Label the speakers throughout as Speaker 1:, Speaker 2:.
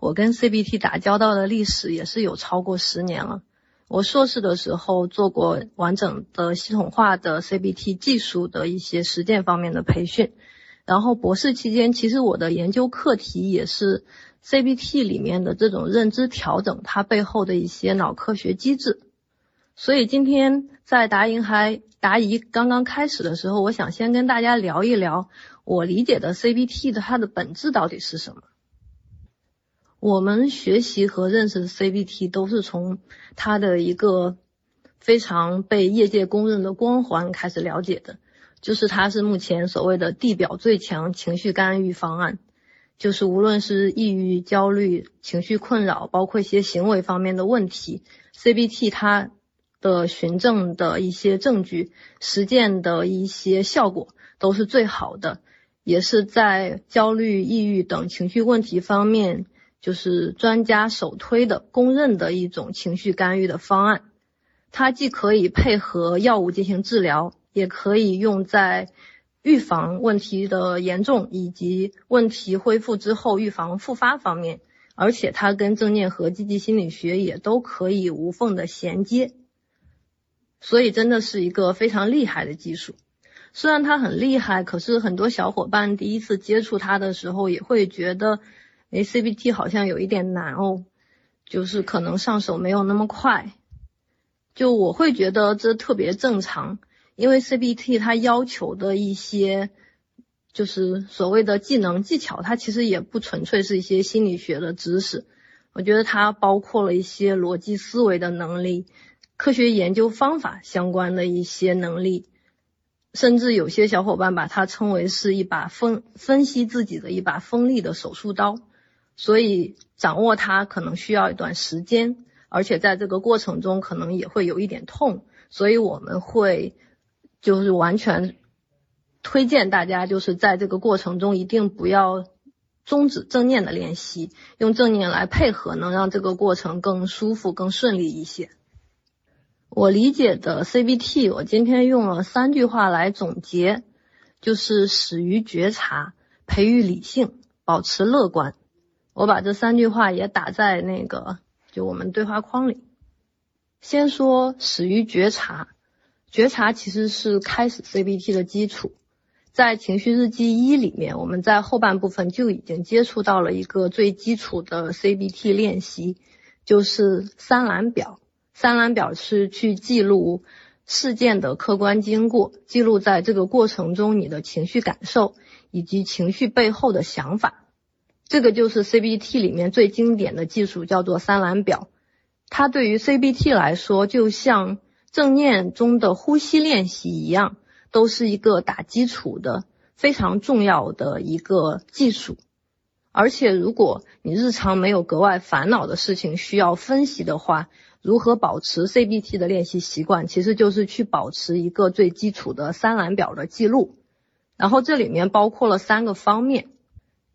Speaker 1: 我跟 CBT 打交道的历史也是有超过十年了。我硕士的时候做过完整的系统化的 CBT 技术的一些实践方面的培训，然后博士期间，其实我的研究课题也是 CBT 里面的这种认知调整，它背后的一些脑科学机制。所以今天在答疑还答疑刚刚开始的时候，我想先跟大家聊一聊我理解的 CBT 的它的本质到底是什么。我们学习和认识 CBT 都是从它的一个非常被业界公认的光环开始了解的，就是它是目前所谓的地表最强情绪干预方案，就是无论是抑郁、焦虑、情绪困扰，包括一些行为方面的问题，CBT 它的循证的一些证据、实践的一些效果都是最好的，也是在焦虑、抑郁等情绪问题方面。就是专家首推的公认的一种情绪干预的方案，它既可以配合药物进行治疗，也可以用在预防问题的严重以及问题恢复之后预防复发方面，而且它跟正念和积极心理学也都可以无缝的衔接，所以真的是一个非常厉害的技术。虽然它很厉害，可是很多小伙伴第一次接触它的时候也会觉得。哎，CBT 好像有一点难哦，就是可能上手没有那么快。就我会觉得这特别正常，因为 CBT 它要求的一些就是所谓的技能技巧，它其实也不纯粹是一些心理学的知识。我觉得它包括了一些逻辑思维的能力、科学研究方法相关的一些能力，甚至有些小伙伴把它称为是一把分分析自己的一把锋利的手术刀。所以掌握它可能需要一段时间，而且在这个过程中可能也会有一点痛，所以我们会就是完全推荐大家，就是在这个过程中一定不要终止正念的练习，用正念来配合，能让这个过程更舒服、更顺利一些。我理解的 CBT，我今天用了三句话来总结，就是始于觉察，培育理性，保持乐观。我把这三句话也打在那个就我们对话框里。先说始于觉察，觉察其实是开始 CBT 的基础。在情绪日记一里面，我们在后半部分就已经接触到了一个最基础的 CBT 练习，就是三蓝表。三蓝表是去记录事件的客观经过，记录在这个过程中你的情绪感受以及情绪背后的想法。这个就是 CBT 里面最经典的技术，叫做三蓝表。它对于 CBT 来说，就像正念中的呼吸练习一样，都是一个打基础的非常重要的一个技术。而且，如果你日常没有格外烦恼的事情需要分析的话，如何保持 CBT 的练习习惯，其实就是去保持一个最基础的三蓝表的记录。然后这里面包括了三个方面。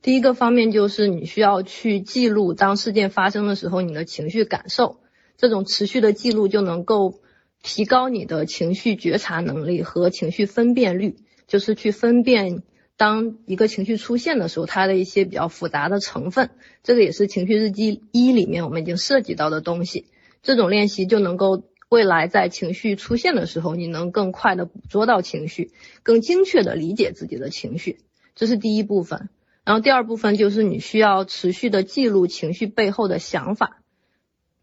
Speaker 1: 第一个方面就是你需要去记录当事件发生的时候你的情绪感受，这种持续的记录就能够提高你的情绪觉察能力和情绪分辨率，就是去分辨当一个情绪出现的时候它的一些比较复杂的成分，这个也是情绪日记一里面我们已经涉及到的东西。这种练习就能够未来在情绪出现的时候，你能更快的捕捉到情绪，更精确的理解自己的情绪，这是第一部分。然后第二部分就是你需要持续的记录情绪背后的想法。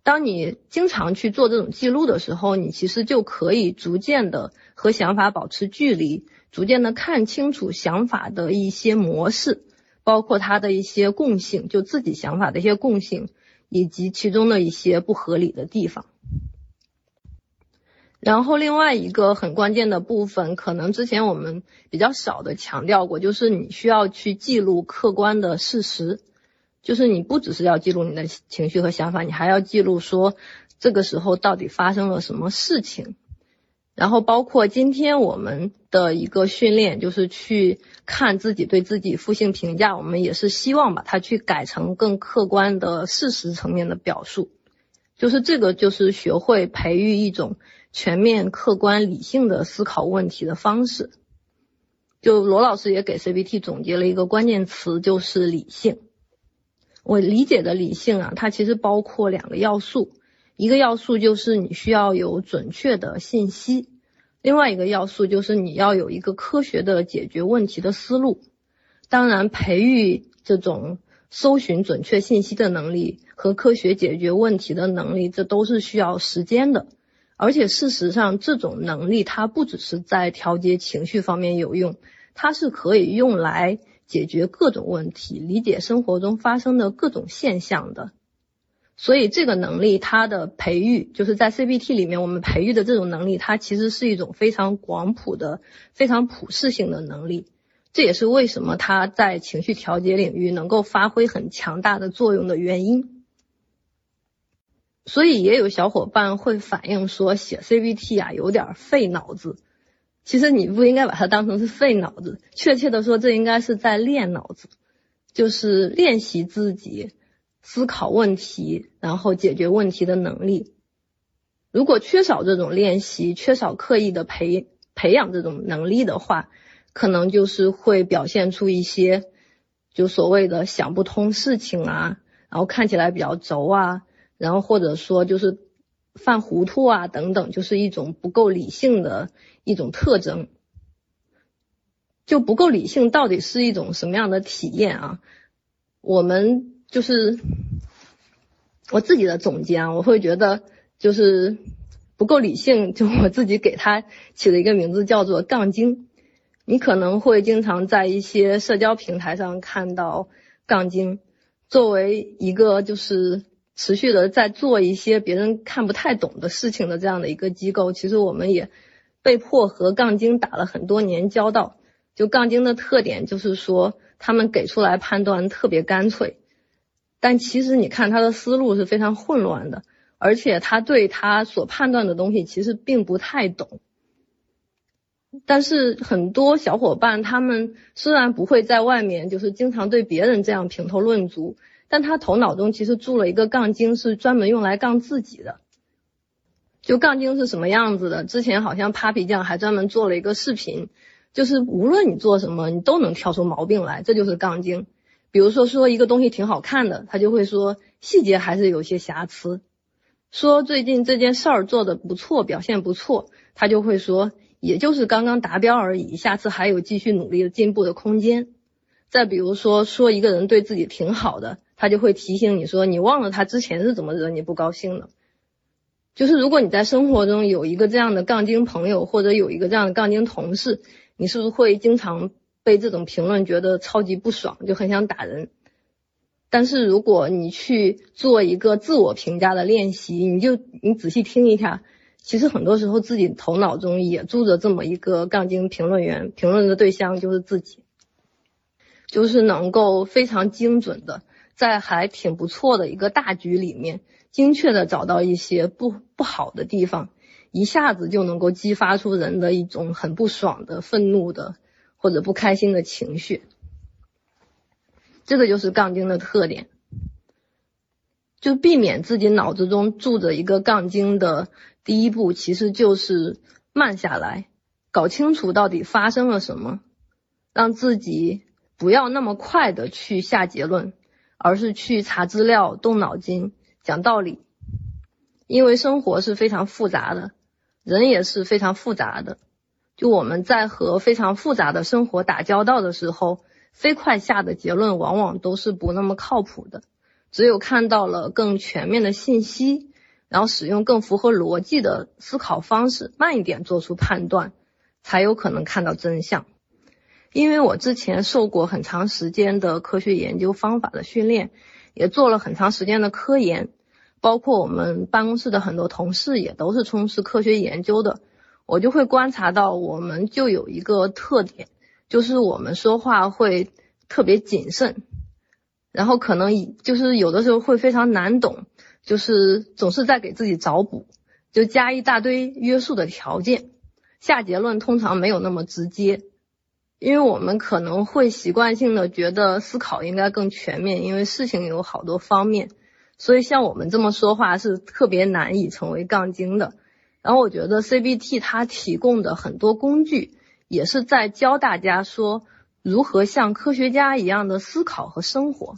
Speaker 1: 当你经常去做这种记录的时候，你其实就可以逐渐的和想法保持距离，逐渐的看清楚想法的一些模式，包括它的一些共性，就自己想法的一些共性，以及其中的一些不合理的地方。然后另外一个很关键的部分，可能之前我们比较少的强调过，就是你需要去记录客观的事实，就是你不只是要记录你的情绪和想法，你还要记录说这个时候到底发生了什么事情。然后包括今天我们的一个训练，就是去看自己对自己负性评价，我们也是希望把它去改成更客观的事实层面的表述，就是这个就是学会培育一种。全面、客观、理性的思考问题的方式，就罗老师也给 CBT 总结了一个关键词，就是理性。我理解的理性啊，它其实包括两个要素，一个要素就是你需要有准确的信息，另外一个要素就是你要有一个科学的解决问题的思路。当然，培育这种搜寻准确信息的能力和科学解决问题的能力，这都是需要时间的。而且事实上，这种能力它不只是在调节情绪方面有用，它是可以用来。解决各种问题，理解生活中发生的各种现象的，所以这个能力它的培育，就是在 CBT 里面我们培育的这种能力，它其实是一种非常广谱的、非常普适性的能力。这也是为什么它在情绪调节领域能够发挥很强大的作用的原因。所以也有小伙伴会反映说，写 CBT 啊有点费脑子。其实你不应该把它当成是费脑子，确切的说，这应该是在练脑子，就是练习自己思考问题，然后解决问题的能力。如果缺少这种练习，缺少刻意的培培养这种能力的话，可能就是会表现出一些就所谓的想不通事情啊，然后看起来比较轴啊，然后或者说就是犯糊涂啊等等，就是一种不够理性的。一种特征就不够理性，到底是一种什么样的体验啊？我们就是我自己的总结啊，我会觉得就是不够理性，就我自己给他起了一个名字叫做“杠精”。你可能会经常在一些社交平台上看到“杠精”作为一个就是持续的在做一些别人看不太懂的事情的这样的一个机构，其实我们也。被迫和杠精打了很多年交道，就杠精的特点就是说，他们给出来判断特别干脆，但其实你看他的思路是非常混乱的，而且他对他所判断的东西其实并不太懂。但是很多小伙伴他们虽然不会在外面就是经常对别人这样评头论足，但他头脑中其实住了一个杠精，是专门用来杠自己的。就杠精是什么样子的？之前好像 Papi 酱还专门做了一个视频，就是无论你做什么，你都能挑出毛病来，这就是杠精。比如说说一个东西挺好看的，他就会说细节还是有些瑕疵；说最近这件事儿做的不错，表现不错，他就会说也就是刚刚达标而已，下次还有继续努力的进步的空间。再比如说说一个人对自己挺好的，他就会提醒你说你忘了他之前是怎么惹你不高兴的。就是如果你在生活中有一个这样的杠精朋友，或者有一个这样的杠精同事，你是不是会经常被这种评论觉得超级不爽，就很想打人？但是如果你去做一个自我评价的练习，你就你仔细听一下，其实很多时候自己头脑中也住着这么一个杠精评论员，评论的对象就是自己，就是能够非常精准的在还挺不错的一个大局里面。精确的找到一些不不好的地方，一下子就能够激发出人的一种很不爽的、愤怒的或者不开心的情绪。这个就是杠精的特点。就避免自己脑子中住着一个杠精的第一步，其实就是慢下来，搞清楚到底发生了什么，让自己不要那么快的去下结论，而是去查资料、动脑筋。讲道理，因为生活是非常复杂的，人也是非常复杂的。就我们在和非常复杂的生活打交道的时候，飞快下的结论往往都是不那么靠谱的。只有看到了更全面的信息，然后使用更符合逻辑的思考方式，慢一点做出判断，才有可能看到真相。因为我之前受过很长时间的科学研究方法的训练。也做了很长时间的科研，包括我们办公室的很多同事也都是从事科学研究的。我就会观察到，我们就有一个特点，就是我们说话会特别谨慎，然后可能就是有的时候会非常难懂，就是总是在给自己找补，就加一大堆约束的条件，下结论通常没有那么直接。因为我们可能会习惯性的觉得思考应该更全面因为事情有好多方面。所以像我们这么说话是特别难以成为杠精的。然后我觉得 cbt 它提供的很多工具也是在教大家说如何像科学家一样的思考和生活。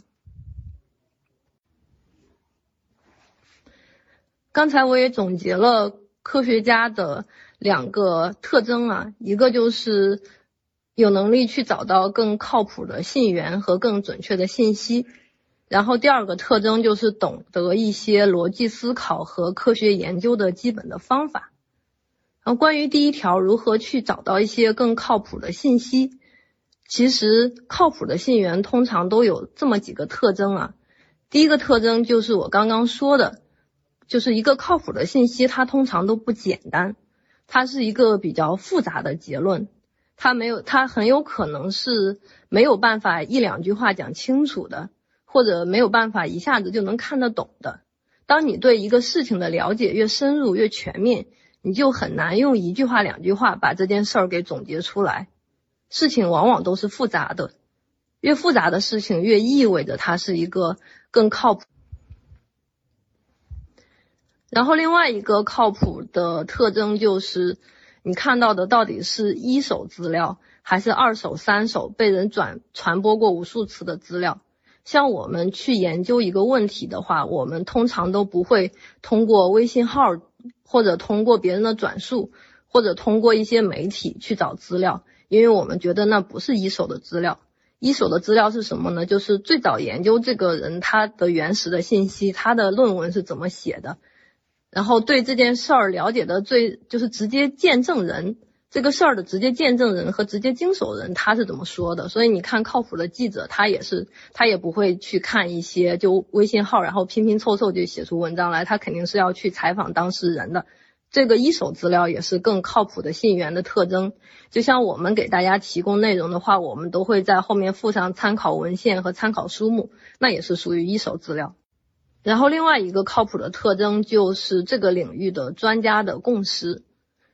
Speaker 1: 刚才我也总结了科学家的两个特征啊一个就是有能力去找到更靠谱的信源和更准确的信息，然后第二个特征就是懂得一些逻辑思考和科学研究的基本的方法。然后关于第一条，如何去找到一些更靠谱的信息，其实靠谱的信源通常都有这么几个特征啊。第一个特征就是我刚刚说的。就是一个靠谱的信息，它通常都不简单，它是一个比较复杂的结论，它没有，它很有可能是没有办法一两句话讲清楚的，或者没有办法一下子就能看得懂的。当你对一个事情的了解越深入越全面，你就很难用一句话两句话把这件事儿给总结出来。事情往往都是复杂的，越复杂的事情越意味着它是一个更靠谱。然后另外一个靠谱的特征就是，你看到的到底是一手资料，还是二手、三手被人转传播过无数次的资料。像我们去研究一个问题的话，我们通常都不会通过微信号，或者通过别人的转述，或者通过一些媒体去找资料，因为我们觉得那不是一手的资料。一手的资料是什么呢？就是最早研究这个人他的原始的信息，他的论文是怎么写的。然后对这件事儿了解的最就是直接见证人这个事儿的直接见证人和直接经手人他是怎么说的？所以你看靠谱的记者他也是他也不会去看一些就微信号然后拼拼凑凑就写出文章来，他肯定是要去采访当事人的。这个一手资料也是更靠谱的信源的特征。就像我们给大家提供内容的话，我们都会在后面附上参考文献和参考书目，那也是属于一手资料。然后另外一个靠谱的特征就是这个领域的专家的共识，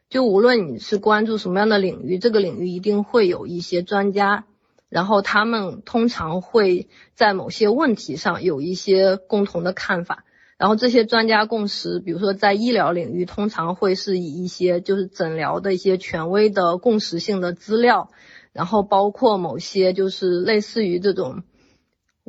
Speaker 1: 就无论你是关注什么样的领域，这个领域一定会有一些专家，然后他们通常会在某些问题上有一些共同的看法，然后这些专家共识，比如说在医疗领域，通常会是以一些就是诊疗的一些权威的共识性的资料，然后包括某些就是类似于这种。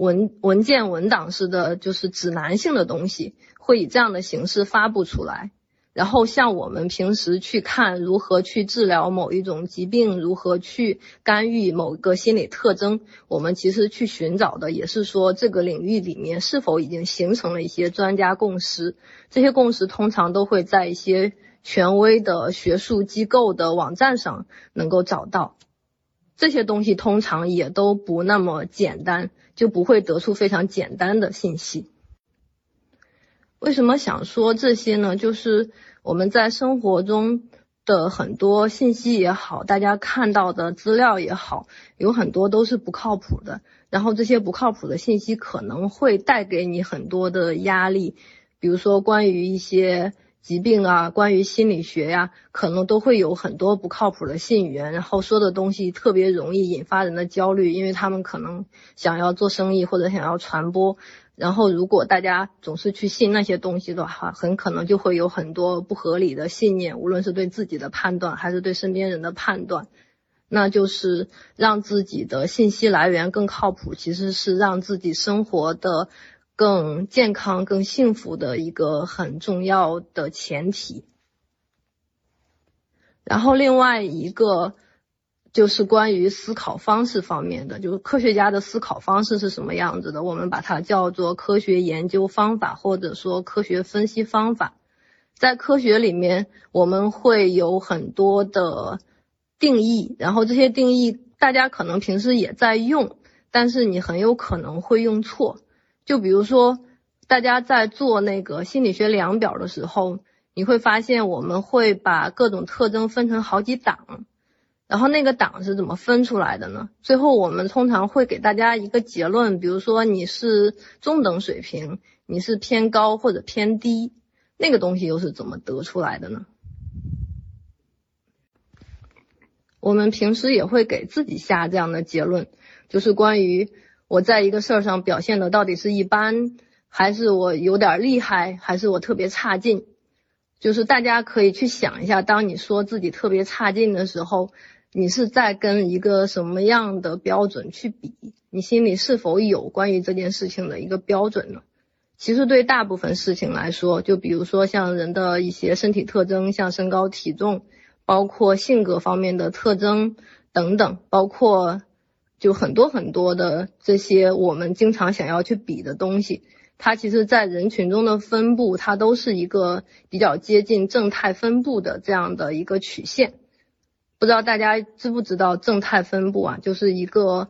Speaker 1: 文文件文档式的就是指南性的东西，会以这样的形式发布出来。然后像我们平时去看如何去治疗某一种疾病，如何去干预某个心理特征，我们其实去寻找的也是说这个领域里面是否已经形成了一些专家共识。这些共识通常都会在一些权威的学术机构的网站上能够找到。这些东西通常也都不那么简单，就不会得出非常简单的信息。为什么想说这些呢？就是我们在生活中的很多信息也好，大家看到的资料也好，有很多都是不靠谱的。然后这些不靠谱的信息可能会带给你很多的压力，比如说关于一些。疾病啊，关于心理学呀，可能都会有很多不靠谱的信源，然后说的东西特别容易引发人的焦虑，因为他们可能想要做生意或者想要传播，然后如果大家总是去信那些东西的话，很可能就会有很多不合理的信念，无论是对自己的判断还是对身边人的判断，那就是让自己的信息来源更靠谱，其实是让自己生活的。更健康、更幸福的一个很重要的前提。然后另外一个就是关于思考方式方面的，就是科学家的思考方式是什么样子的？我们把它叫做科学研究方法，或者说科学分析方法。在科学里面，我们会有很多的定义，然后这些定义大家可能平时也在用，但是你很有可能会用错。就比如说，大家在做那个心理学量表的时候，你会发现我们会把各种特征分成好几档，然后那个档是怎么分出来的呢？最后我们通常会给大家一个结论，比如说你是中等水平，你是偏高或者偏低，那个东西又是怎么得出来的呢？我们平时也会给自己下这样的结论，就是关于。我在一个事儿上表现的到底是一般，还是我有点厉害，还是我特别差劲？就是大家可以去想一下，当你说自己特别差劲的时候，你是在跟一个什么样的标准去比？你心里是否有关于这件事情的一个标准呢？其实对大部分事情来说，就比如说像人的一些身体特征，像身高体重，包括性格方面的特征等等，包括就很多很多的这些我们经常想要去比的东西。它其实，在人群中的分布，它都是一个比较接近正态分布的这样的一个曲线。不知道大家知不知道正态分布啊？就是一个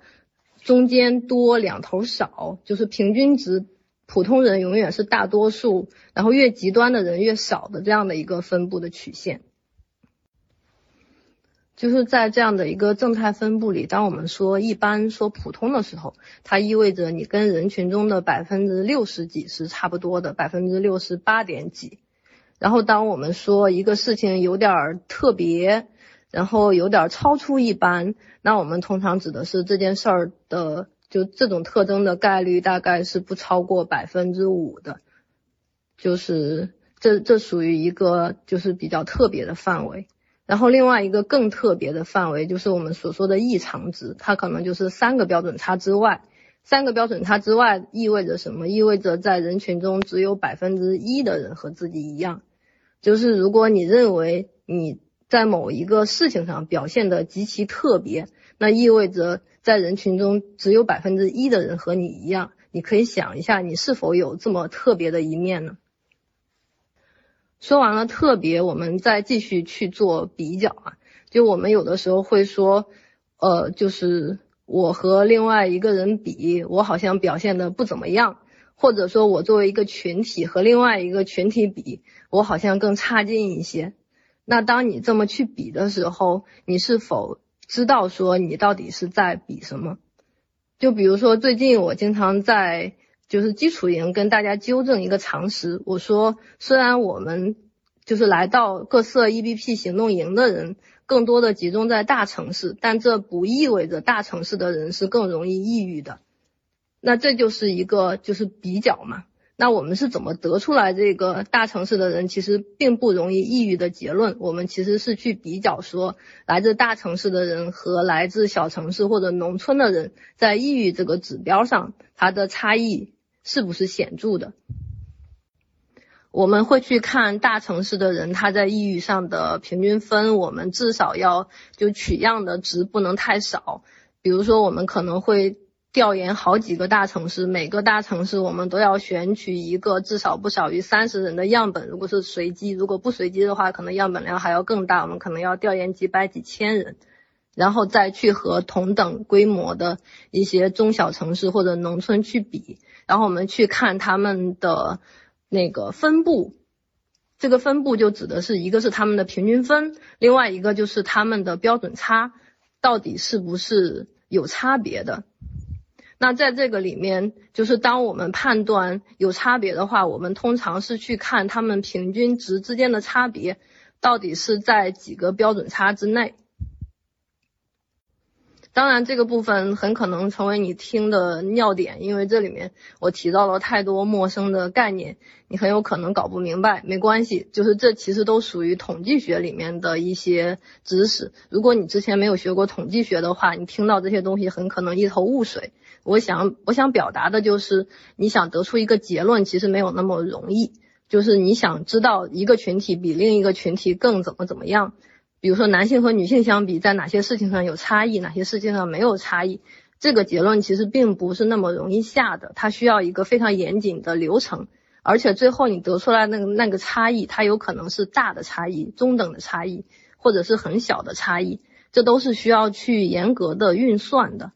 Speaker 1: 中间多两头少，就是平均值，普通人永远是大多数，然后越极端的人越少的这样的一个分布的曲线。就是在这样的一个正态分布里，当我们说一般说普通的时候，它意味着你跟人群中的百分之六十几是差不多的，百分之六十八点几。然后当我们说一个事情有点特别，然后有点超出一般，那我们通常指的是这件事儿的就这种特征的概率大概是不超过百分之五的，就是这这属于一个就是比较特别的范围。然后另外一个更特别的范围就是我们所说的异常值，它可能就是三个标准差之外。三个标准差之外意味着什么？意味着在人群中只有百分之一的人和自己一样。就是如果你认为你在某一个事情上表现的极其特别，那意味着在人群中只有百分之一的人和你一样。你可以想一下，你是否有这么特别的一面呢？说完了特别，我们再继续去做比较啊。就我们有的时候会说，呃，就是我和另外一个人比，我好像表现的不怎么样，或者说我作为一个群体和另外一个群体比，我好像更差劲一些。那当你这么去比的时候，你是否知道说你到底是在比什么？就比如说最近我经常在。就是基础营跟大家纠正一个常识，我说虽然我们就是来到各色 EBP 行动营的人更多的集中在大城市，但这不意味着大城市的人是更容易抑郁的。那这就是一个就是比较嘛。那我们是怎么得出来这个大城市的人其实并不容易抑郁的结论？我们其实是去比较说来自大城市的人和来自小城市或者农村的人在抑郁这个指标上它的差异。是不是显著的？我们会去看大城市的人他在抑郁上的平均分，我们至少要就取样的值不能太少。比如说，我们可能会调研好几个大城市，每个大城市我们都要选取一个至少不少于三十人的样本。如果是随机，如果不随机的话，可能样本量还要更大，我们可能要调研几百几千人。然后再去和同等规模的一些中小城市或者农村去比，然后我们去看他们的那个分布，这个分布就指的是一个是他们的平均分，另外一个就是他们的标准差到底是不是有差别的。那在这个里面，就是当我们判断有差别的话，我们通常是去看他们平均值之间的差别到底是在几个标准差之内。当然，这个部分很可能成为你听的尿点，因为这里面我提到了太多陌生的概念，你很有可能搞不明白。没关系，就是这其实都属于统计学里面的一些知识。如果你之前没有学过统计学的话，你听到这些东西很可能一头雾水。我想，我想表达的就是，你想得出一个结论，其实没有那么容易。就是你想知道一个群体比另一个群体更怎么怎么样。比如说男性和女性相比，在哪些事情上有差异，哪些事情上没有差异，这个结论其实并不是那么容易下的，它需要一个非常严谨的流程，而且最后你得出来那个那个差异，它有可能是大的差异、中等的差异，或者是很小的差异，这都是需要去严格的运算的。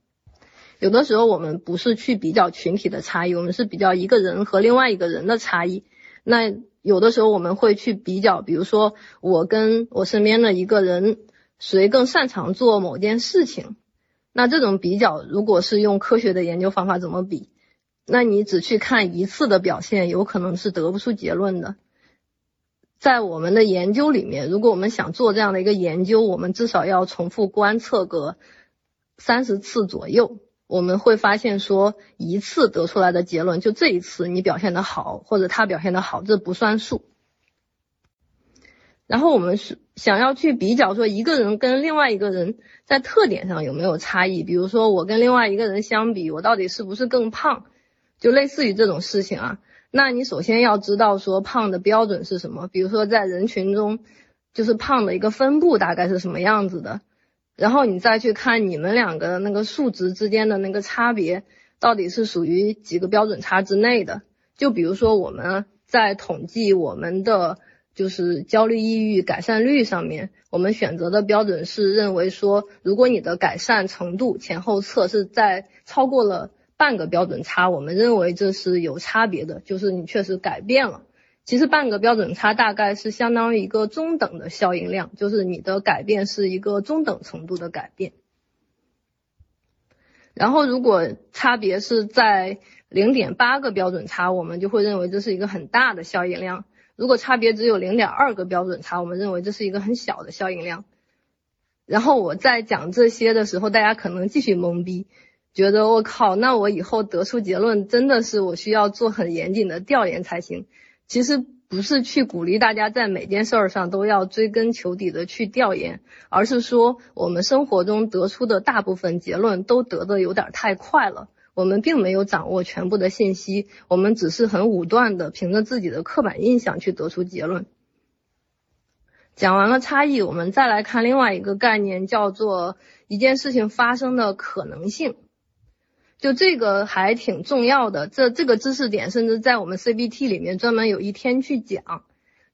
Speaker 1: 有的时候我们不是去比较群体的差异，我们是比较一个人和另外一个人的差异，那。有的时候我们会去比较，比如说我跟我身边的一个人，谁更擅长做某件事情。那这种比较，如果是用科学的研究方法怎么比？那你只去看一次的表现，有可能是得不出结论的。在我们的研究里面，如果我们想做这样的一个研究，我们至少要重复观测个三十次左右。我们会发现说，一次得出来的结论，就这一次你表现的好，或者他表现的好，这不算数。然后我们是想要去比较说，一个人跟另外一个人在特点上有没有差异。比如说，我跟另外一个人相比，我到底是不是更胖？就类似于这种事情啊。那你首先要知道说胖的标准是什么，比如说在人群中，就是胖的一个分布大概是什么样子的，然后你再去看你们两个那个数值之间的那个差别到底是属于几个标准差之内的。就比如说我们在统计我们的就是焦虑抑郁改善率上面，我们选择的标准是认为说，如果你的改善程度前后测是在超过了。半个标准差，我们认为这是有差别的，就是你确实改变了。其实半个标准差大概是相当于一个中等的效应量，就是你的改变是一个中等程度的改变。然后如果差别是在零点八个标准差，我们就会认为这是一个很大的效应量。如果差别只有零点二个标准差，我们认为这是一个很小的效应量。然后我在讲这些的时候，大家可能继续懵逼。觉得我靠，那我以后得出结论真的是我需要做很严谨的调研才行。其实不是去鼓励大家在每件事儿上都要追根求底的去调研，而是说我们生活中得出的大部分结论都得的有点太快了，我们并没有掌握全部的信息，我们只是很武断的凭着自己的刻板印象去得出结论。讲完了差异，我们再来看另外一个概念，叫做一件事情发生的可能性。就这个还挺重要的，这这个知识点甚至在我们 CBT 里面专门有一天去讲，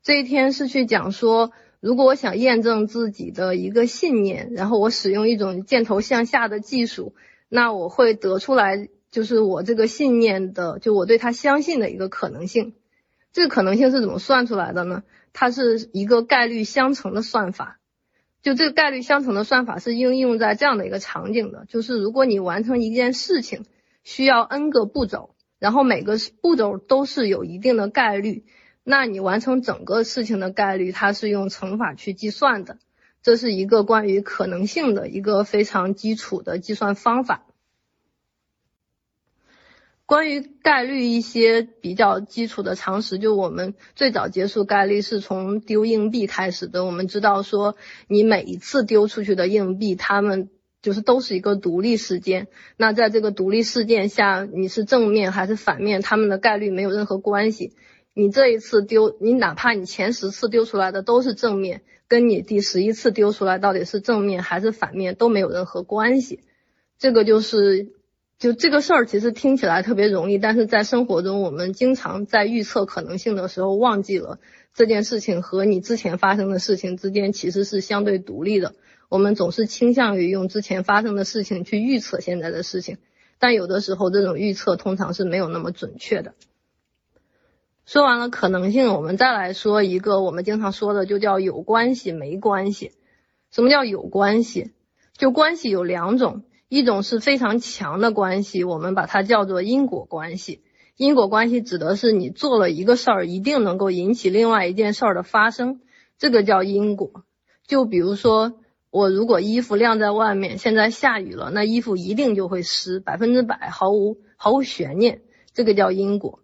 Speaker 1: 这一天是去讲说，如果我想验证自己的一个信念，然后我使用一种箭头向下的技术，那我会得出来就是我这个信念的，就我对它相信的一个可能性。这个可能性是怎么算出来的呢？它是一个概率相乘的算法。就这个概率相乘的算法是应用在这样的一个场景的，就是如果你完成一件事情需要 n 个步骤，然后每个步骤都是有一定的概率，那你完成整个事情的概率它是用乘法去计算的，这是一个关于可能性的一个非常基础的计算方法。关于概率一些比较基础的常识，就我们最早接触概率是从丢硬币开始的。我们知道说，你每一次丢出去的硬币，它们就是都是一个独立事件。那在这个独立事件下，你是正面还是反面，它们的概率没有任何关系。你这一次丢，你哪怕你前十次丢出来的都是正面，跟你第十一次丢出来到底是正面还是反面都没有任何关系。这个就是。就这个事儿，其实听起来特别容易，但是在生活中，我们经常在预测可能性的时候，忘记了这件事情和你之前发生的事情之间其实是相对独立的。我们总是倾向于用之前发生的事情去预测现在的事情，但有的时候这种预测通常是没有那么准确的。说完了可能性，我们再来说一个我们经常说的，就叫有关系没关系。什么叫有关系？就关系有两种。一种是非常强的关系，我们把它叫做因果关系。因果关系指的是你做了一个事儿，一定能够引起另外一件事儿的发生，这个叫因果。就比如说，我如果衣服晾在外面，现在下雨了，那衣服一定就会湿，百分之百，毫无毫无悬念，这个叫因果。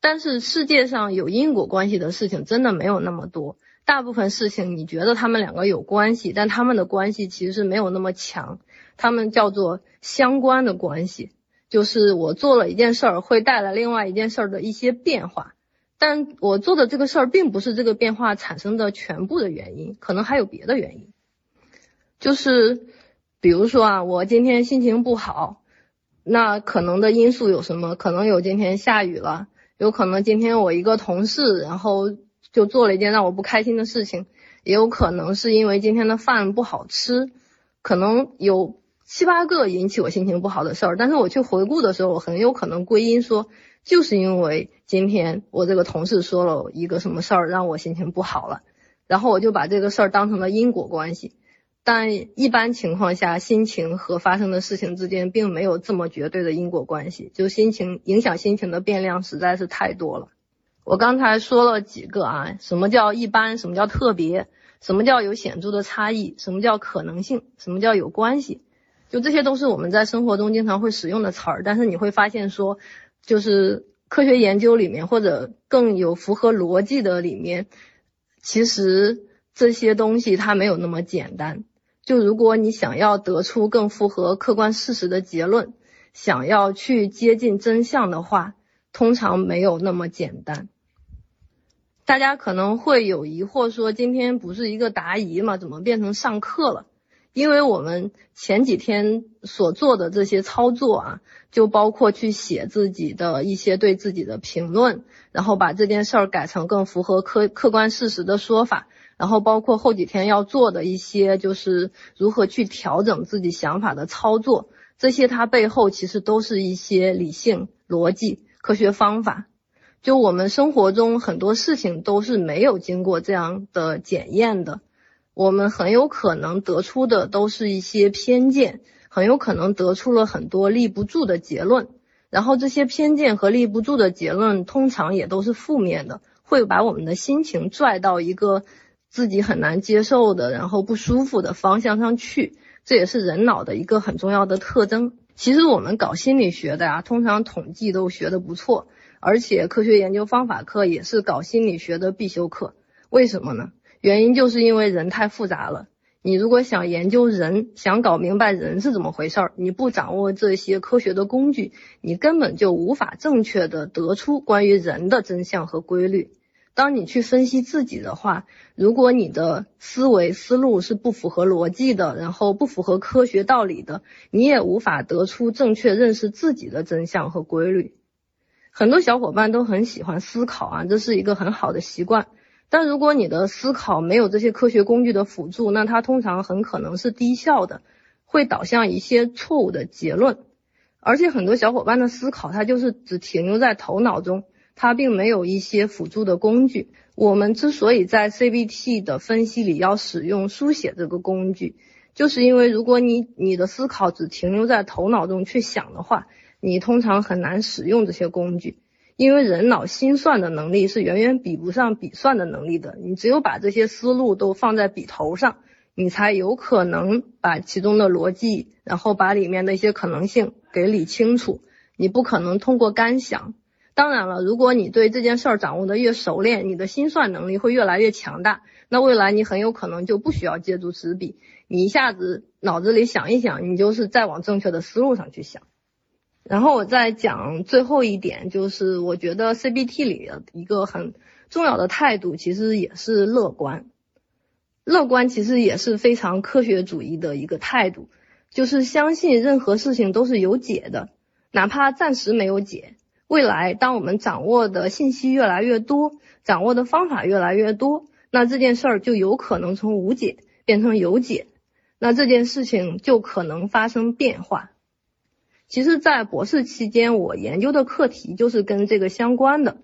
Speaker 1: 但是世界上有因果关系的事情真的没有那么多，大部分事情你觉得他们两个有关系，但他们的关系其实是没有那么强。他们叫做相关的关系，就是我做了一件事儿，会带来另外一件事儿的一些变化，但我做的这个事儿并不是这个变化产生的全部的原因，可能还有别的原因。就是比如说啊，我今天心情不好，那可能的因素有什么？可能有今天下雨了，有可能今天我一个同事然后就做了一件让我不开心的事情，也有可能是因为今天的饭不好吃，可能有。七八个引起我心情不好的事儿，但是我去回顾的时候，我很有可能归因说，就是因为今天我这个同事说了一个什么事儿，让我心情不好了，然后我就把这个事儿当成了因果关系。但一般情况下，心情和发生的事情之间并没有这么绝对的因果关系，就心情影响心情的变量实在是太多了。我刚才说了几个啊，什么叫一般，什么叫特别，什么叫有显著的差异，什么叫可能性，什么叫有关系。就这些都是我们在生活中经常会使用的词儿，但是你会发现说，就是科学研究里面或者更有符合逻辑的里面，其实这些东西它没有那么简单。就如果你想要得出更符合客观事实的结论，想要去接近真相的话，通常没有那么简单。大家可能会有疑惑，说今天不是一个答疑吗？怎么变成上课了？因为我们前几天所做的这些操作啊，就包括去写自己的一些对自己的评论，然后把这件事儿改成更符合客客观事实的说法，然后包括后几天要做的一些就是如何去调整自己想法的操作，这些它背后其实都是一些理性、逻辑、科学方法。就我们生活中很多事情都是没有经过这样的检验的，我们很有可能得出的都是一些偏见，很有可能得出了很多立不住的结论，然后这些偏见和立不住的结论通常也都是负面的，会把我们的心情拽到一个自己很难接受的，然后不舒服的方向上去，这也是人脑的一个很重要的特征。其实我们搞心理学的呀，通常统计都学得不错。而且科学研究方法课也是搞心理学的必修课，为什么呢？原因就是因为人太复杂了。你如果想研究人，想搞明白人是怎么回事儿，你不掌握这些科学的工具，你根本就无法正确的得出关于人的真相和规律。当你去分析自己的话，如果你的思维思路是不符合逻辑的，然后不符合科学道理的，你也无法得出正确认识自己的真相和规律。很多小伙伴都很喜欢思考啊，这是一个很好的习惯。但如果你的思考没有这些科学工具的辅助，那它通常很可能是低效的，会导向一些错误的结论。而且很多小伙伴的思考，它就是只停留在头脑中，它并没有一些辅助的工具。我们之所以在 CBT 的分析里要使用书写这个工具，就是因为如果你你的思考只停留在头脑中去想的话，你通常很难使用这些工具，因为人脑心算的能力是远远比不上笔算的能力的。你只有把这些思路都放在笔头上，你才有可能把其中的逻辑，然后把里面的一些可能性给理清楚。你不可能通过干想。当然了，如果你对这件事儿掌握的越熟练，你的心算能力会越来越强大。那未来你很有可能就不需要借助纸笔，你一下子脑子里想一想，你就是再往正确的思路上去想。然后我再讲最后一点，就是我觉得 CBT 里的一个很重要的态度，其实也是乐观。乐观其实也是非常科学主义的一个态度，就是相信任何事情都是有解的，哪怕暂时没有解，未来当我们掌握的信息越来越多，掌握的方法越来越多，那这件事儿就有可能从无解变成有解，那这件事情就可能发生变化。其实，在博士期间，我研究的课题就是跟这个相关的。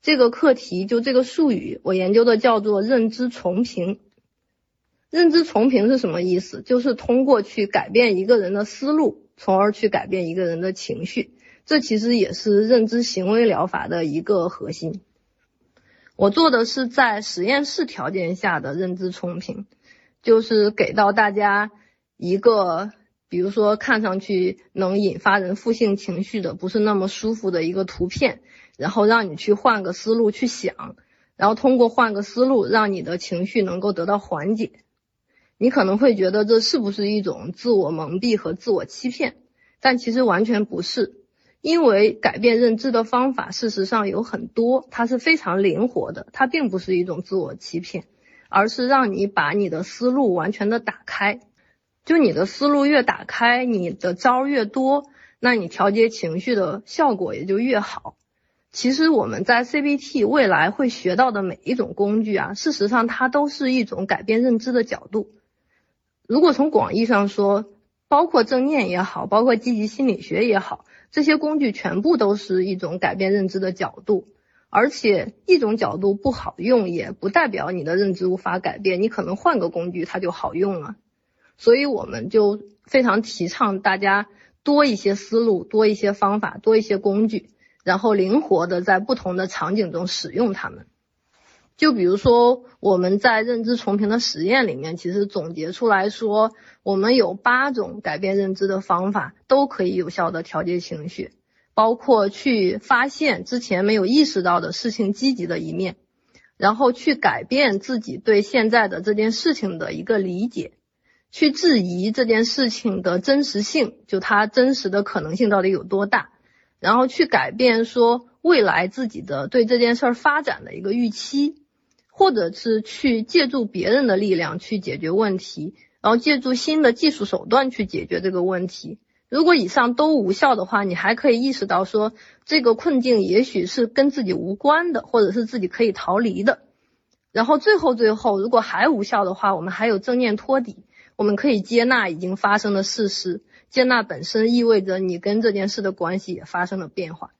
Speaker 1: 这个课题就这个术语，我研究的叫做认知重评。认知重评是什么意思？就是通过去改变一个人的思路，从而去改变一个人的情绪。这其实也是认知行为疗法的一个核心。我做的是在实验室条件下的认知重评，就是给到大家一个。比如说，看上去能引发人负性情绪的，不是那么舒服的一个图片，然后让你去换个思路去想，然后通过换个思路，让你的情绪能够得到缓解。你可能会觉得这是不是一种自我蒙蔽和自我欺骗？但其实完全不是，因为改变认知的方法事实上有很多，它是非常灵活的，它并不是一种自我欺骗，而是让你把你的思路完全的打开。就你的思路越打开，你的招越多，那你调节情绪的效果也就越好。其实我们在 CBT 未来会学到的每一种工具啊，事实上它都是一种改变认知的角度。如果从广义上说，包括正念也好，包括积极心理学也好，这些工具全部都是一种改变认知的角度。而且一种角度不好用，也不代表你的认知无法改变，你可能换个工具它就好用了。所以我们就非常提倡大家多一些思路，多一些方法，多一些工具，然后灵活的在不同的场景中使用它们。就比如说我们在认知重评的实验里面，其实总结出来说，我们有八种改变认知的方法都可以有效的调节情绪，包括去发现之前没有意识到的事情积极的一面，然后去改变自己对现在的这件事情的一个理解。去质疑这件事情的真实性，就它真实的可能性到底有多大，然后去改变说未来自己的对这件事儿发展的一个预期，或者是去借助别人的力量去解决问题，然后借助新的技术手段去解决这个问题。如果以上都无效的话，你还可以意识到说这个困境也许是跟自己无关的，或者是自己可以逃离的。然后最后最后，如果还无效的话，我们还有正念托底，我们可以接纳已经发生的事实，接纳本身意味着你跟这件事的关系也发生了变化。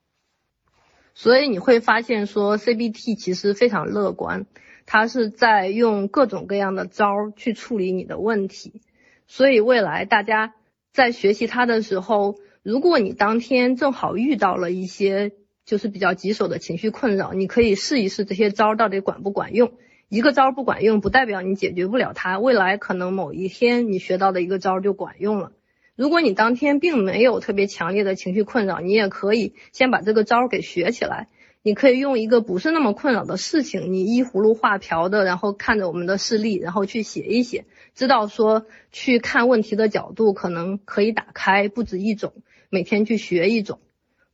Speaker 1: 所以你会发现说 CBT 其实非常乐观，它是在用各种各样的招去处理你的问题。所以未来大家。在学习它的时候，如果你当天正好遇到了一些就是比较棘手的情绪困扰，你可以试一试这些招到底管不管用。一个招不管用，不代表你解决不了它。未来可能某一天你学到的一个招就管用了。如果你当天并没有特别强烈的情绪困扰，你也可以先把这个招给学起来。你可以用一个不是那么困扰的事情，你依葫芦画瓢的，然后看着我们的事例，然后去写一写，知道说去看问题的角度可能可以打开不止一种，每天去学一种。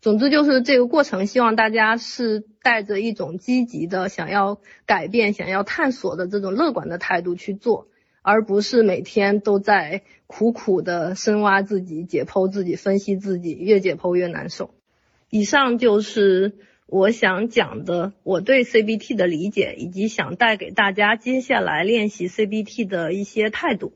Speaker 1: 总之就是这个过程，希望大家是带着一种积极的想要改变、想要探索的这种乐观的态度去做，而不是每天都在苦苦的深挖自己、解剖自己、分析自己，越解剖越难受。以上就是。我想讲的，我对 CBT 的理解，以及想带给大家接下来练习 CBT 的一些态度。